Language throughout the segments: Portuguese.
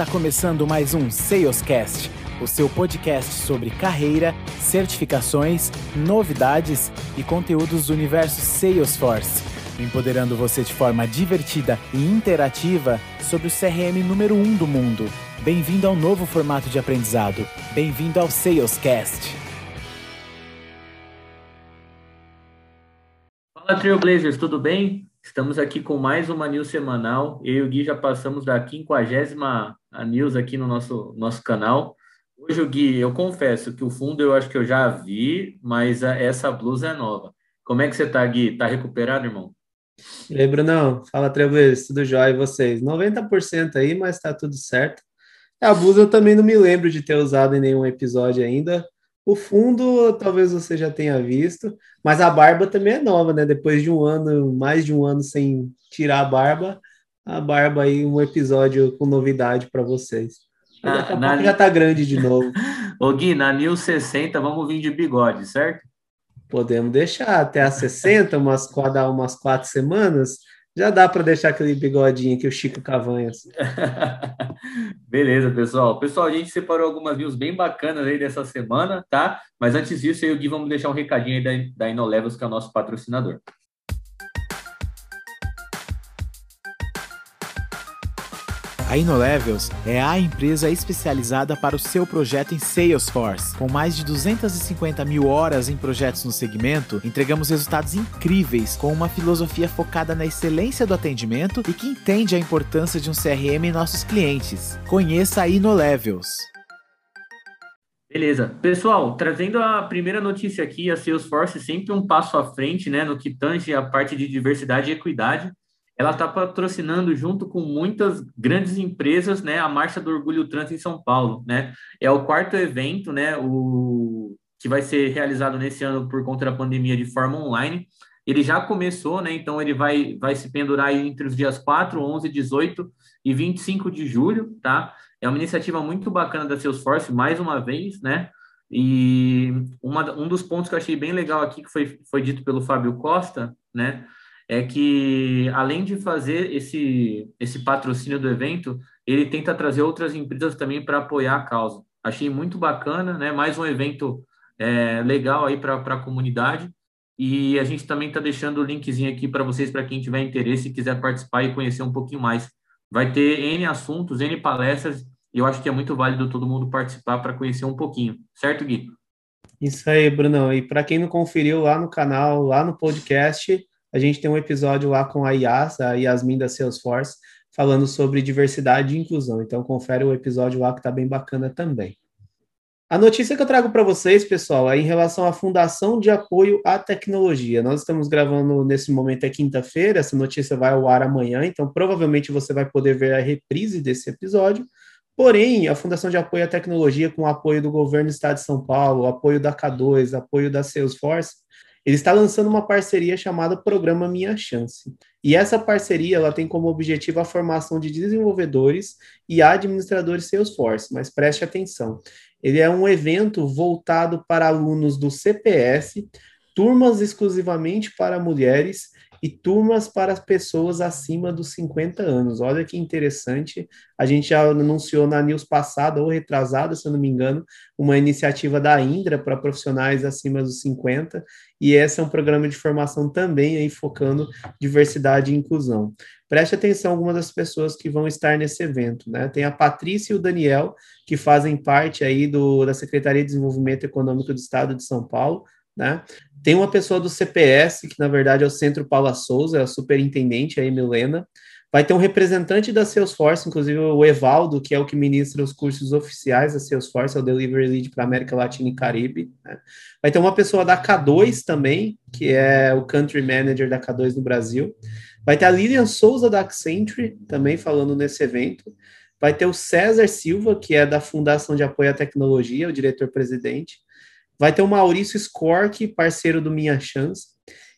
Está começando mais um Salescast, o seu podcast sobre carreira, certificações, novidades e conteúdos do universo Salesforce, empoderando você de forma divertida e interativa sobre o CRM número 1 um do mundo. Bem-vindo ao novo formato de aprendizado. Bem-vindo ao Salescast. Fala Trailblazers, tudo bem? Estamos aqui com mais uma news semanal. Eu e o Gui já passamos da quinquagésima news aqui no nosso, nosso canal. Hoje, o Gui, eu confesso que o fundo eu acho que eu já vi, mas essa blusa é nova. Como é que você tá, Gui? Tá recuperado, irmão? E aí, Brunão? Fala, Treves, tudo jóia e vocês? 90% aí, mas tá tudo certo. A blusa eu também não me lembro de ter usado em nenhum episódio ainda. O fundo, talvez você já tenha visto, mas a barba também é nova, né? Depois de um ano, mais de um ano sem tirar a barba, a barba aí, um episódio com novidade para vocês. Na, pouco já tá grande de novo. Ô Gui, na Nil 60 vamos vir de bigode, certo? Podemos deixar até a 60, umas, umas quatro semanas, já dá para deixar aquele bigodinho que o Chico Cavanhas. Beleza, pessoal. Pessoal, a gente separou algumas news bem bacanas aí dessa semana, tá? Mas antes disso, eu e o Gui vamos deixar um recadinho aí da, da InnoLevels, que é o nosso patrocinador. A InnoLevels é a empresa especializada para o seu projeto em Salesforce. Com mais de 250 mil horas em projetos no segmento, entregamos resultados incríveis com uma filosofia focada na excelência do atendimento e que entende a importância de um CRM em nossos clientes. Conheça a InnoLevels. Beleza. Pessoal, trazendo a primeira notícia aqui, a Salesforce sempre um passo à frente, né, no que tange a parte de diversidade e equidade ela está patrocinando junto com muitas grandes empresas, né, a Marcha do Orgulho Trans em São Paulo, né? É o quarto evento, né, o que vai ser realizado nesse ano por conta da pandemia de forma online. Ele já começou, né? Então ele vai vai se pendurar entre os dias 4, 11, 18 e 25 de julho, tá? É uma iniciativa muito bacana da Salesforce, mais uma vez, né? E uma, um dos pontos que eu achei bem legal aqui, que foi, foi dito pelo Fábio Costa, né? É que, além de fazer esse, esse patrocínio do evento, ele tenta trazer outras empresas também para apoiar a causa. Achei muito bacana, né? Mais um evento é, legal aí para a comunidade. E a gente também está deixando o linkzinho aqui para vocês, para quem tiver interesse e quiser participar e conhecer um pouquinho mais. Vai ter N assuntos, N palestras, e eu acho que é muito válido todo mundo participar para conhecer um pouquinho. Certo, Gui? Isso aí, Brunão. E para quem não conferiu lá no canal, lá no podcast, a gente tem um episódio lá com a Yas, a Yasmin da Salesforce, falando sobre diversidade e inclusão. Então, confere o episódio lá que está bem bacana também. A notícia que eu trago para vocês, pessoal, é em relação à Fundação de Apoio à Tecnologia. Nós estamos gravando nesse momento, é quinta-feira, essa notícia vai ao ar amanhã, então provavelmente você vai poder ver a reprise desse episódio. Porém, a Fundação de Apoio à Tecnologia, com o apoio do governo do Estado de São Paulo, apoio da K2, apoio da Salesforce, ele está lançando uma parceria chamada Programa Minha Chance. E essa parceria ela tem como objetivo a formação de desenvolvedores e administradores Salesforce, mas preste atenção. Ele é um evento voltado para alunos do CPS, turmas exclusivamente para mulheres e turmas para pessoas acima dos 50 anos. Olha que interessante. A gente já anunciou na news passada ou retrasada, se eu não me engano, uma iniciativa da Indra para profissionais acima dos 50, e esse é um programa de formação também aí focando diversidade e inclusão. Preste atenção algumas das pessoas que vão estar nesse evento, né? Tem a Patrícia e o Daniel, que fazem parte aí do, da Secretaria de Desenvolvimento Econômico do Estado de São Paulo, né? Tem uma pessoa do CPS, que na verdade é o Centro Paula Souza, é a superintendente, a Emilena. Vai ter um representante da Salesforce, inclusive o Evaldo, que é o que ministra os cursos oficiais da Salesforce, é o Delivery Lead para América Latina e Caribe. Né? Vai ter uma pessoa da K2 também, que é o Country Manager da K2 no Brasil. Vai ter a Lilian Souza da Accenture, também falando nesse evento. Vai ter o César Silva, que é da Fundação de Apoio à Tecnologia, o diretor-presidente. Vai ter o Maurício Scork, parceiro do Minha Chance,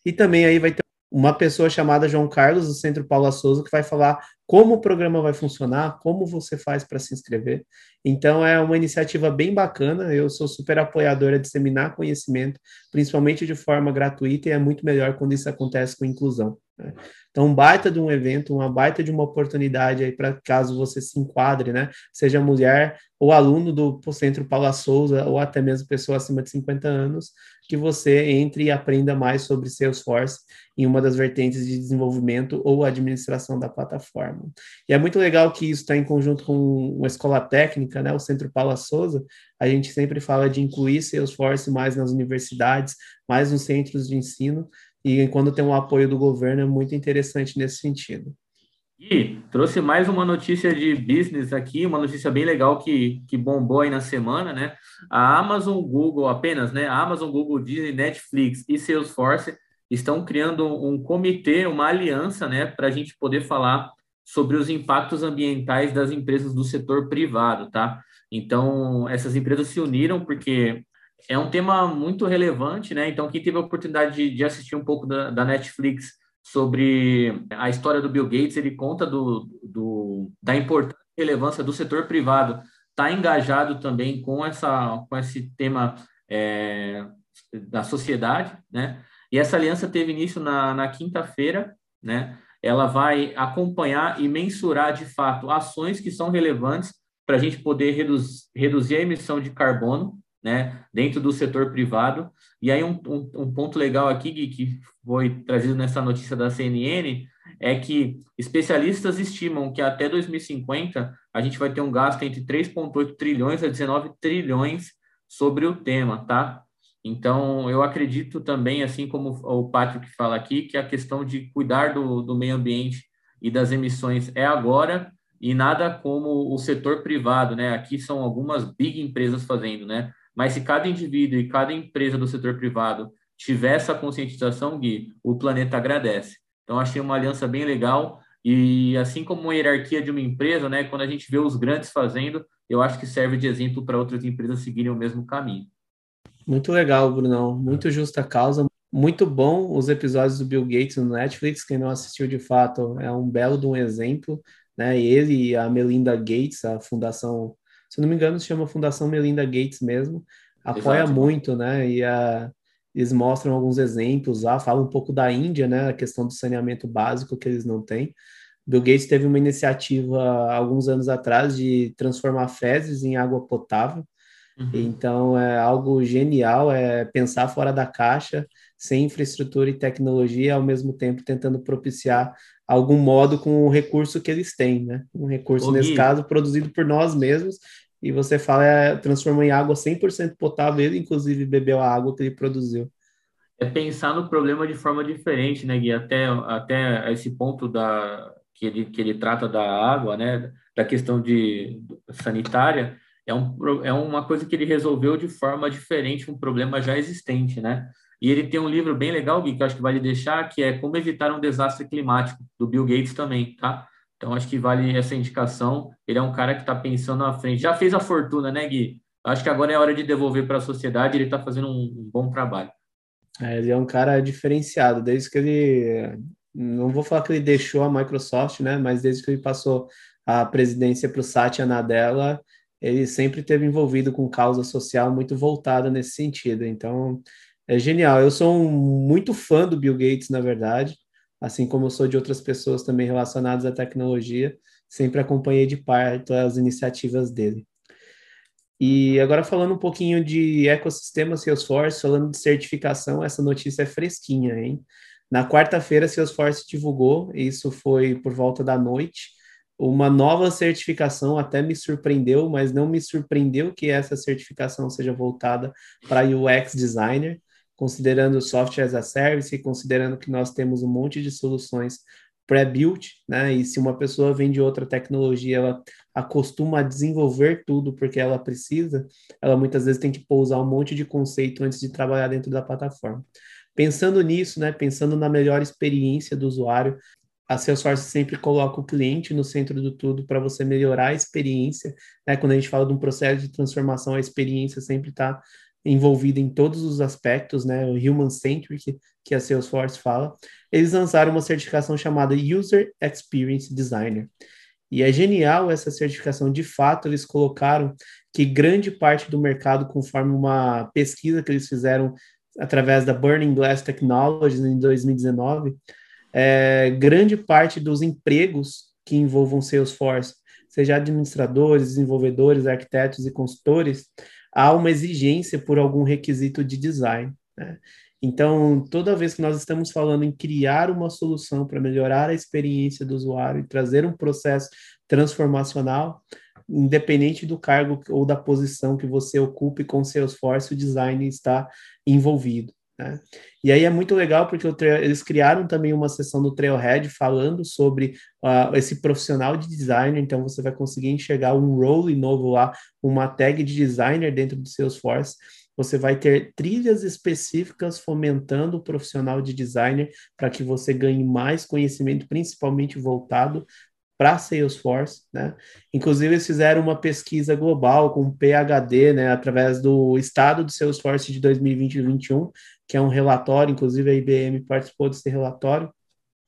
e também aí vai ter uma pessoa chamada João Carlos, do Centro Paula Souza, que vai falar como o programa vai funcionar, como você faz para se inscrever. Então, é uma iniciativa bem bacana. Eu sou super apoiadora de disseminar conhecimento, principalmente de forma gratuita, e é muito melhor quando isso acontece com inclusão. Né? Então, um baita de um evento, uma baita de uma oportunidade aí para caso você se enquadre, né? Seja mulher ou aluno do Centro Paula Souza, ou até mesmo pessoa acima de 50 anos, que você entre e aprenda mais sobre Salesforce em uma das vertentes de desenvolvimento ou administração da plataforma. E é muito legal que isso está em conjunto com uma escola técnica, né? O Centro Paula Souza. A gente sempre fala de incluir Salesforce mais nas universidades, mais nos centros de ensino, e quando tem um apoio do governo é muito interessante nesse sentido. E trouxe mais uma notícia de business aqui, uma notícia bem legal que, que bombou aí na semana, né? A Amazon, Google apenas, né? A Amazon, Google, Disney, Netflix e Salesforce estão criando um comitê, uma aliança, né? Para a gente poder falar sobre os impactos ambientais das empresas do setor privado, tá? Então, essas empresas se uniram porque é um tema muito relevante, né? Então, quem teve a oportunidade de, de assistir um pouco da, da, Netflix sobre a história do Bill Gates, ele conta do, do da importância e relevância do setor privado estar tá engajado também com, essa, com esse tema é, da sociedade, né? E essa aliança teve início na, na quinta-feira, né? Ela vai acompanhar e mensurar de fato ações que são relevantes para a gente poder reduz, reduzir a emissão de carbono né, dentro do setor privado. E aí um, um, um, ponto legal aqui que foi trazido nessa notícia da CNN é que especialistas estimam que até 2050 a gente vai ter um gasto entre 3,8 trilhões a 19 trilhões sobre o tema, tá? Então, eu acredito também, assim como o Patrick fala aqui, que a questão de cuidar do, do meio ambiente e das emissões é agora e nada como o setor privado, né? Aqui são algumas big empresas fazendo, né? Mas se cada indivíduo e cada empresa do setor privado tiver essa conscientização, Gui, o planeta agradece. Então, achei uma aliança bem legal. E assim como uma hierarquia de uma empresa, né, quando a gente vê os grandes fazendo, eu acho que serve de exemplo para outras empresas seguirem o mesmo caminho. Muito legal, Brunão. Muito justa causa. Muito bom os episódios do Bill Gates no Netflix. Quem não assistiu de fato é um belo de um exemplo. Né? Ele e a Melinda Gates, a fundação se não me engano, se chama Fundação Melinda Gates mesmo, apoia Exato. muito, né? E a, eles mostram alguns exemplos lá, falam um pouco da Índia, né? A questão do saneamento básico que eles não têm. Bill Gates teve uma iniciativa alguns anos atrás de transformar fezes em água potável. Uhum. Então é algo genial, é pensar fora da caixa, sem infraestrutura e tecnologia, ao mesmo tempo tentando propiciar algum modo com o recurso que eles têm, né? Um recurso, Ô, nesse Gui. caso, produzido por nós mesmos, e você fala, é, transforma em água 100% potável, ele inclusive bebeu a água que ele produziu. É pensar no problema de forma diferente, né, Gui? Até, até esse ponto da, que, ele, que ele trata da água, né, da questão de sanitária, é, um, é uma coisa que ele resolveu de forma diferente, um problema já existente, né? E ele tem um livro bem legal, Gui, que eu acho que vale deixar, que é Como Evitar um Desastre Climático, do Bill Gates também, tá? Então, acho que vale essa indicação. Ele é um cara que está pensando na frente. Já fez a fortuna, né, Gui? Acho que agora é hora de devolver para a sociedade. Ele está fazendo um, bom trabalho. É, ele é um cara diferenciado. Desde que ele. Não vou falar que ele deixou a Microsoft, né? Mas desde que ele passou a presidência para o Satya Nadella, ele sempre esteve envolvido com causa social muito voltada nesse sentido. Então, é genial. Eu sou um, muito fã do Bill Gates, na verdade, assim como eu sou de outras pessoas também relacionadas à tecnologia, sempre acompanhei de perto as iniciativas dele. E agora falando um pouquinho de ecossistema Salesforce, falando de certificação, essa notícia é fresquinha, hein? Na quarta-feira, Salesforce divulgou, isso foi por volta da noite, uma nova certificação, até me surpreendeu, mas não me surpreendeu que essa certificação seja voltada para UX Designer considerando software as a service, considerando que nós temos um monte de soluções pré-built, né? E se uma pessoa vem de outra tecnologia, ela acostuma a desenvolver tudo porque ela precisa, ela muitas vezes tem que pousar um monte de conceito antes de trabalhar dentro da plataforma. Pensando nisso, né? Pensando na melhor experiência do usuário, a Salesforce sempre coloca o cliente no centro do tudo para você melhorar a experiência. Né? Quando a gente fala de um processo de transformação, a experiência sempre está envolvida em todos os aspectos, né, o Human Centric, que a Salesforce fala, eles lançaram uma certificação chamada User Experience Designer. E é genial essa certificação, de fato, eles colocaram que grande parte do mercado, conforme uma pesquisa que eles fizeram através da Burning Glass Technologies em 2019, é, grande parte dos empregos que envolvam Salesforce, seja administradores, desenvolvedores, arquitetos e consultores, há uma exigência por algum requisito de design. Né? Então, toda vez que nós estamos falando em criar uma solução para melhorar a experiência do usuário e trazer um processo transformacional, independente do cargo ou da posição que você ocupe com Salesforce, o design está envolvido. Né? E aí é muito legal porque eles criaram também uma sessão do Trailhead falando sobre uh, esse profissional de designer, então você vai conseguir enxergar um role novo lá, uma tag de designer dentro do Salesforce, você vai ter trilhas específicas fomentando o profissional de designer para que você ganhe mais conhecimento, principalmente voltado para Salesforce, né? Inclusive eles fizeram uma pesquisa global com PhD, né, através do estado do Salesforce de 2020 e 2021, que é um relatório, inclusive a IBM participou desse relatório.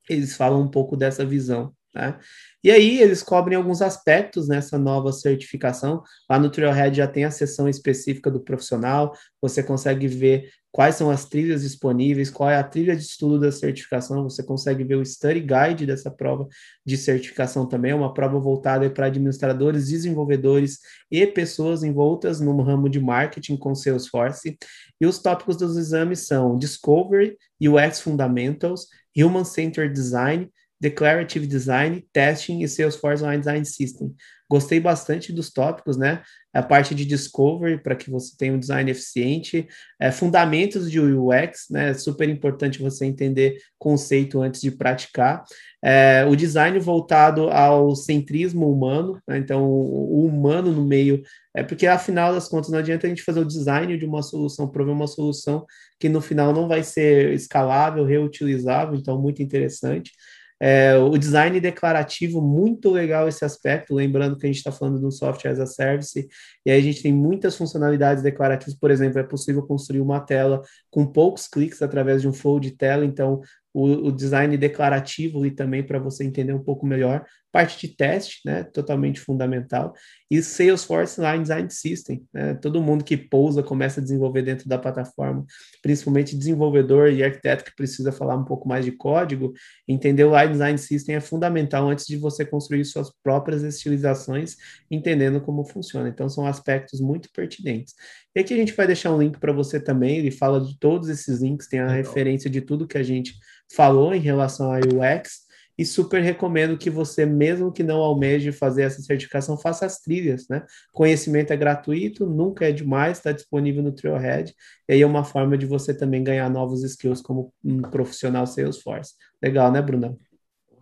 Eles falam um pouco dessa visão, né? E aí eles cobrem alguns aspectos nessa nova certificação. Lá no Trailhead já tem a seção específica do profissional, você consegue ver quais são as trilhas disponíveis, qual é a trilha de estudo da certificação, você consegue ver o study guide dessa prova de certificação também, é uma prova voltada para administradores, desenvolvedores e pessoas envoltas no ramo de marketing com Salesforce. E os tópicos dos exames são Discovery, UX Fundamentals, Human Centered Design, Declarative Design, Testing e Salesforce Online Design System. Gostei bastante dos tópicos, né? A parte de Discovery, para que você tenha um design eficiente, é, fundamentos de UX, né? É super importante você entender conceito antes de praticar. É, o design voltado ao centrismo humano, né? então o, humano no meio, é porque afinal das contas não adianta a gente fazer o design de uma solução, prover uma solução que no final não vai ser escalável, reutilizável, então muito interessante. É, o design declarativo, muito legal esse aspecto, lembrando que a gente está falando de um software as a service, e aí a gente tem muitas funcionalidades declarativas, por exemplo, é possível construir uma tela com poucos cliques através de um flow de tela, então o, o design declarativo e também para você entender um pouco melhor, parte de teste, né, totalmente fundamental, e Salesforce Line Design System, né, todo mundo que pousa começa a desenvolver dentro da plataforma, principalmente desenvolvedor e arquiteto que precisa falar um pouco mais de código, entender o Line Design System é fundamental antes de você construir suas próprias estilizações, entendendo como funciona. Então são aspectos muito pertinentes. E aqui a gente vai deixar um link para você também, ele fala de todos esses links, tem a Legal. referência de tudo que a gente falou em relação a UX, e super recomendo que você, mesmo que não almeje fazer essa certificação, faça as trilhas, né? Conhecimento é gratuito, nunca é demais, está disponível no Trailhead, e aí é uma forma de você também ganhar novos skills como um profissional Salesforce. Legal, né, Bruna?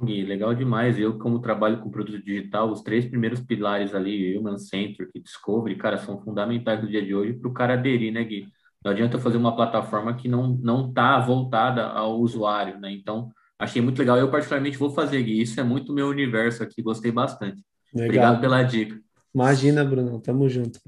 Gui, legal demais. Eu, como trabalho com produto digital, os três primeiros pilares ali, Human Centric e Discovery, cara, são fundamentais no dia de hoje para o cara aderir, né, Gui? Não adianta fazer uma plataforma que não não está voltada ao usuário, né? Então, achei muito legal. Eu, particularmente, vou fazer, Gui. Isso é muito meu universo aqui, gostei bastante. Legal. Obrigado pela dica. Imagina, Bruno, tamo junto.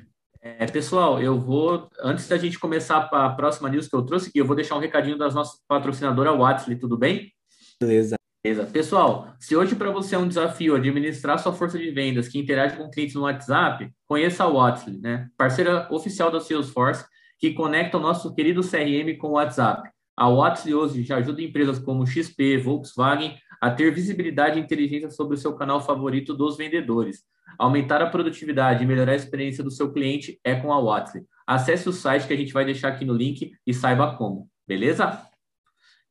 É, pessoal, eu vou, antes da gente começar a próxima news que eu trouxe aqui, eu vou deixar um recadinho das nossas patrocinadoras Watsley, tudo bem? Beleza. Beleza. Pessoal, se hoje para você é um desafio administrar sua força de vendas que interage com clientes no WhatsApp, conheça a Watsley, né? Parceira oficial da Salesforce, que conecta o nosso querido CRM com o WhatsApp. A Watsley hoje já ajuda empresas como XP, Volkswagen a ter visibilidade e inteligência sobre o seu canal favorito dos vendedores. Aumentar a produtividade e melhorar a experiência do seu cliente é com a Watsley. Acesse o site que a gente vai deixar aqui no link e saiba como, beleza?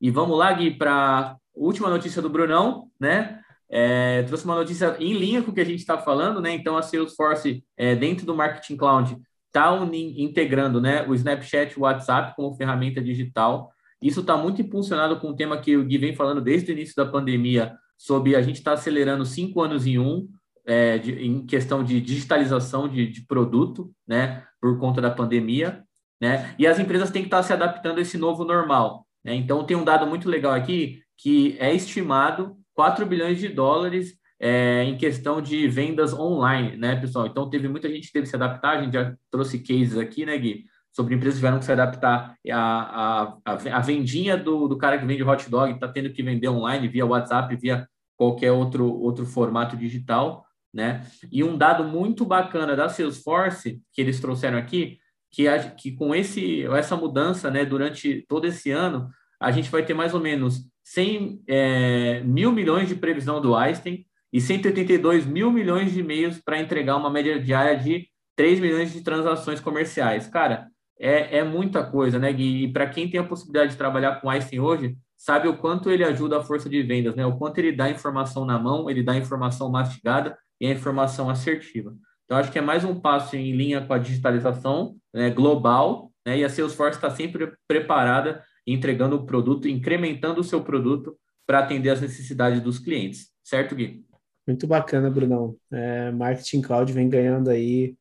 E vamos lá, Gui, para última notícia do Brunão, né? É, trouxe uma notícia em linha com o que a gente está falando, né? Então, a Salesforce, é, dentro do Marketing Cloud, está integrando né, o Snapchat e o WhatsApp como ferramenta digital. Isso está muito impulsionado com o tema que o Gui vem falando desde o início da pandemia, sobre a gente estar tá acelerando cinco anos em um, é, de, em questão de digitalização de, de, produto, né, por conta da pandemia, né? E as empresas têm que estar tá se adaptando a esse novo normal. Né? Então, tem um dado muito legal aqui que é estimado 4 bilhões de dólares é, em questão de vendas online, né, pessoal? Então, teve muita gente que teve que se adaptar, a gente já trouxe cases aqui, né, Gui? Sobre empresas que tiveram que se adaptar à, à, à vendinha do, do cara que vende hot dog, está tendo que vender online via WhatsApp, via qualquer outro, outro formato digital, né? E um dado muito bacana da Salesforce, que eles trouxeram aqui, que, a, que com esse, essa mudança, né, durante todo esse ano, a gente vai ter mais ou menos 100 é, mil milhões de previsão do Einstein e 182 mil milhões de e-mails para entregar uma média diária de 3 milhões de transações comerciais. Cara, é, é muita coisa, né, Gui? E para quem tem a possibilidade de trabalhar com Einstein hoje, sabe o quanto ele ajuda a força de vendas, né? O quanto ele dá informação na mão, ele dá informação mastigada e a informação assertiva. Então, acho que é mais um passo em linha com a digitalização né, global, né? E a Salesforce está sempre preparada, entregando o produto, incrementando o seu produto para atender as necessidades dos clientes. Certo, Gui? Muito bacana, Brunão. É, Marketing Cloud vem ganhando aí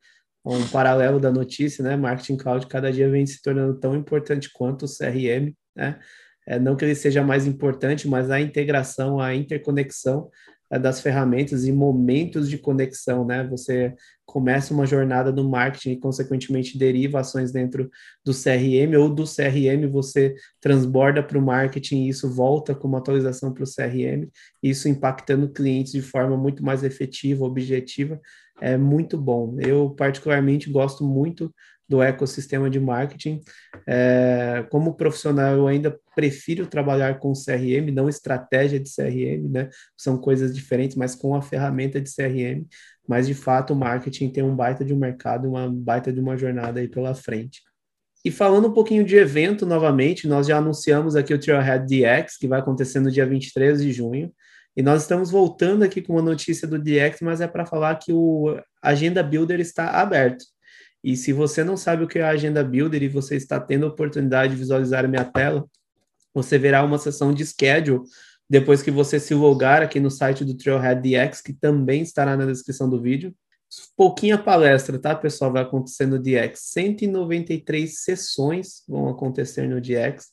um paralelo da notícia, né? Marketing Cloud cada dia vem se tornando tão importante quanto o CRM, né? É, não que ele seja mais importante, mas a integração, a interconexão das ferramentas e momentos de conexão, né? Você começa uma jornada no marketing e, consequentemente, deriva ações dentro do CRM, ou do CRM você transborda para o marketing e isso volta como atualização para o CRM, isso impactando clientes de forma muito mais efetiva, objetiva, é muito bom. Eu, particularmente, gosto muito do ecossistema de marketing. É, como profissional, eu ainda prefiro trabalhar com CRM, não estratégia de CRM, né? São coisas diferentes, mas com a ferramenta de CRM. Mas, de fato, o marketing tem um baita de um mercado, uma baita de uma jornada aí pela frente. E falando um pouquinho de evento novamente, nós já anunciamos aqui o Trailhead DX, que vai acontecer no dia 23 de junho. E nós estamos voltando aqui com uma notícia do DX, mas é para falar que o Agenda Builder está aberto. E se você não sabe o que é a Agenda Builder e você está tendo a oportunidade de visualizar a minha tela, você verá uma seção de schedule depois que você se logar aqui no site do Trailhead DX, que também estará na descrição do vídeo. Pouquinha palestra, tá, pessoal? Vai acontecer no DX. 193 sessões vão acontecer no DX.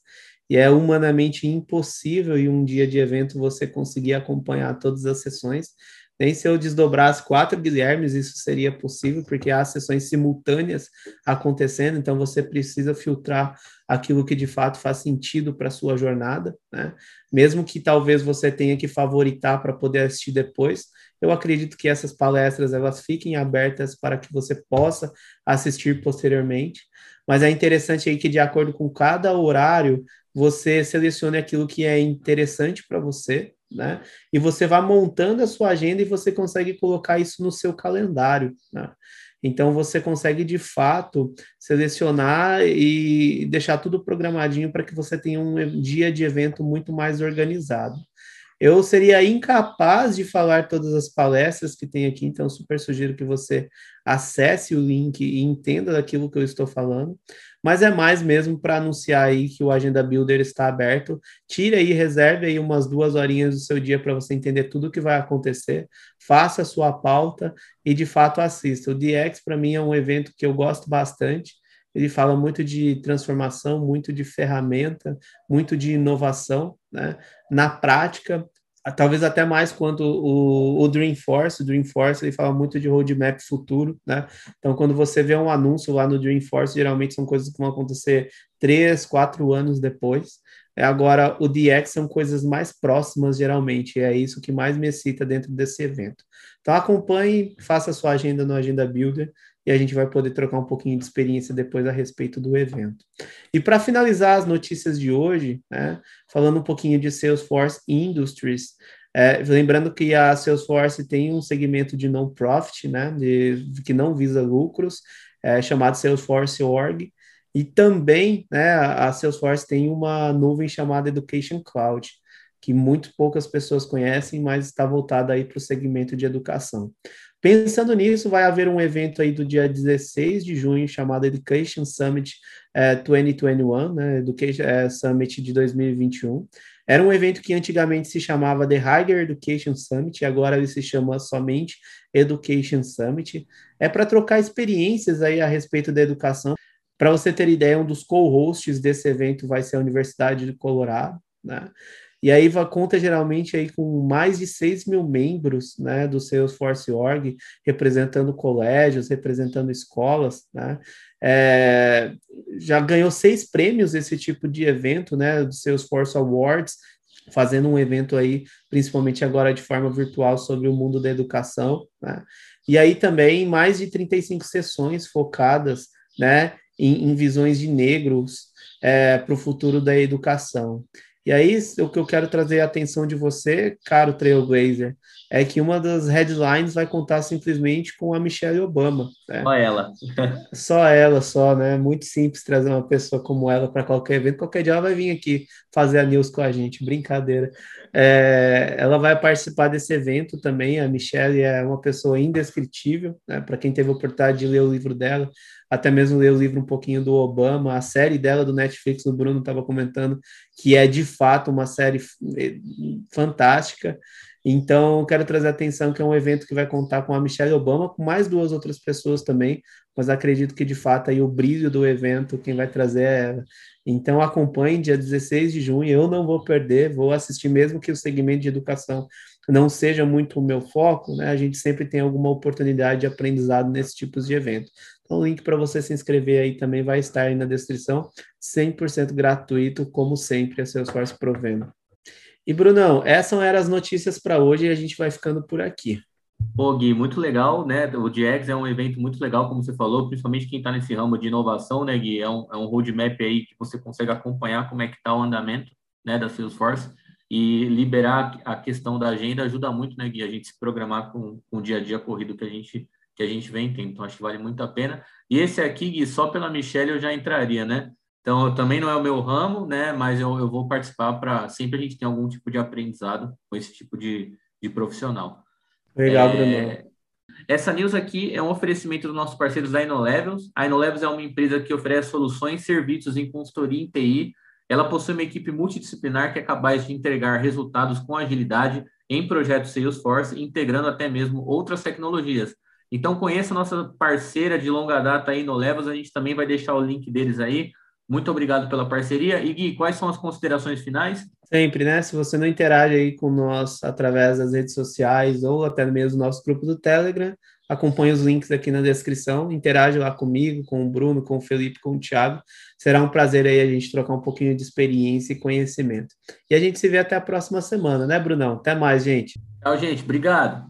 E é humanamente impossível em um dia de evento você conseguir acompanhar todas as sessões. Nem se eu desdobrasse quatro Guilhermes, isso seria possível, porque há sessões simultâneas acontecendo, então você precisa filtrar aquilo que de fato faz sentido para a sua jornada, né? Mesmo que talvez você tenha que favoritar para poder assistir depois, eu acredito que essas palestras elas fiquem abertas para que você possa assistir posteriormente. Mas é interessante aí que de acordo com cada horário, você selecione aquilo que é interessante para você, né? E você vai montando a sua agenda e você consegue colocar isso no seu calendário, né? Então você consegue de fato selecionar e deixar tudo programadinho para que você tenha um dia de evento muito mais organizado. Eu seria incapaz de falar todas as palestras que tem aqui, então super sugiro que você acesse o link e entenda daquilo que eu estou falando mas é mais mesmo para anunciar aí que o Agenda Builder está aberto. Tire aí, reserve aí umas duas horinhas do seu dia para você entender tudo o que vai acontecer, faça a sua pauta e de fato assista. O DX para mim é um evento que eu gosto bastante. Ele fala muito de transformação, muito de ferramenta, muito de inovação, né? Na prática, talvez até mais quanto o, o Dreamforce, o Dreamforce ele fala muito de roadmap futuro, né? Então, quando você vê um anúncio lá no Dreamforce, geralmente são coisas que vão acontecer três, quatro anos depois. É, agora, o DX são coisas mais próximas, geralmente, e é isso que mais me excita dentro desse evento. Então, acompanhe, faça sua agenda no Agenda Builder, e a gente vai poder trocar um pouquinho de experiência depois a respeito do evento. E para finalizar as notícias de hoje, né, falando um pouquinho de Salesforce Industries, é, lembrando que a Salesforce tem um segmento de non-profit, né, de, que não visa lucros, é, chamado Salesforce Org, e também né, a Salesforce tem uma nuvem chamada Education Cloud, que muito poucas pessoas conhecem, mas está voltada aí para o segmento de educação. Pensando nisso, vai haver um evento aí do dia 16 de junho chamado Education Summit é, 2021, né, Education é, Summit de 2021. Era um evento que antigamente se chamava The Higher Education Summit, e agora ele se chama somente Education Summit. É para trocar experiências aí a respeito da educação. Para você ter ideia, um dos co-hosts desse evento vai ser a Universidade de Colorado, né? E aí conta geralmente aí com mais de 6 mil membros né, do Salesforce Org, representando colégios, representando escolas, né? É, já ganhou seis prêmios esse tipo de evento, né, do Salesforce Awards, fazendo um evento aí, principalmente agora de forma virtual, sobre o mundo da educação, né? E aí também mais de 35 sessões focadas, né, em, em visões de negros é, para o futuro da educação. E aí, o que eu quero trazer a atenção de você, caro Trailblazer, é que uma das headlines vai contar simplesmente com a Michelle Obama. Né? Só ela. só ela, só, né? Muito simples trazer uma pessoa como ela para qualquer evento. Qualquer dia ela vai vir aqui fazer a news com a gente, brincadeira. É, ela vai participar desse evento também. A Michelle é uma pessoa indescritível, né? Para quem teve a oportunidade de ler o livro dela, até mesmo ler o livro um pouquinho do Obama, a série dela do Netflix, o Bruno estava comentando, que é de fato uma série eh, fantástica. Então, quero trazer atenção que é um evento que vai contar com a Michelle Obama, com mais duas outras pessoas também, mas acredito que de fato aí o brilho do evento, quem vai trazer é ela. Então, acompanhe dia 16 de junho, eu não vou perder, vou assistir mesmo que o segmento de educação não seja muito o meu foco, né? A gente sempre tem alguma oportunidade de aprendizado nesses tipos de evento. Então, o link para você se inscrever aí também vai estar aí na descrição, 100% gratuito, como sempre, a Salesforce provendo. E, Brunão, essas eram as notícias para hoje e a gente vai ficando por aqui. Pô, Gui, muito legal, né? O DX é um evento muito legal, como você falou, principalmente quem está nesse ramo de inovação, né, Gui? É um, é um roadmap aí que você consegue acompanhar como é que está o andamento, né, da Salesforce e liberar a questão da agenda ajuda muito, né, Gui? A gente se programar com, com o dia a dia corrido que a gente que a gente vem tendo. Então, acho que vale muito a pena. E esse aqui, Gui, só pela Michelle eu já entraria, né? Então, também não é o meu ramo, né? Mas eu, eu vou participar para sempre a gente ter algum tipo de aprendizado com esse tipo de, de profissional. Legal, é, Bruno. Essa news aqui é um oferecimento dos nossos parceiros da InnoLevels. A InnoLevels é uma empresa que oferece soluções e serviços em consultoria em TI. Ela possui uma equipe multidisciplinar que é capaz de entregar resultados com agilidade em projetos Salesforce, integrando até mesmo outras tecnologias. Então conheça nossa parceira de longa data aí no Levas, a gente também vai deixar o link deles aí. Muito obrigado pela parceria. E Gui, quais são as considerações finais? Sempre, né? Se você não interage aí com nós através das redes sociais ou até mesmo no nosso grupo do Telegram, acompanhe os links aqui na descrição, interage lá comigo, com o Bruno, com o Felipe, com o Thiago. Será um prazer aí a gente trocar um pouquinho de experiência e conhecimento. E a gente se vê até a próxima semana, né, Brunão? Até mais, gente. Tchau, gente. Obrigado.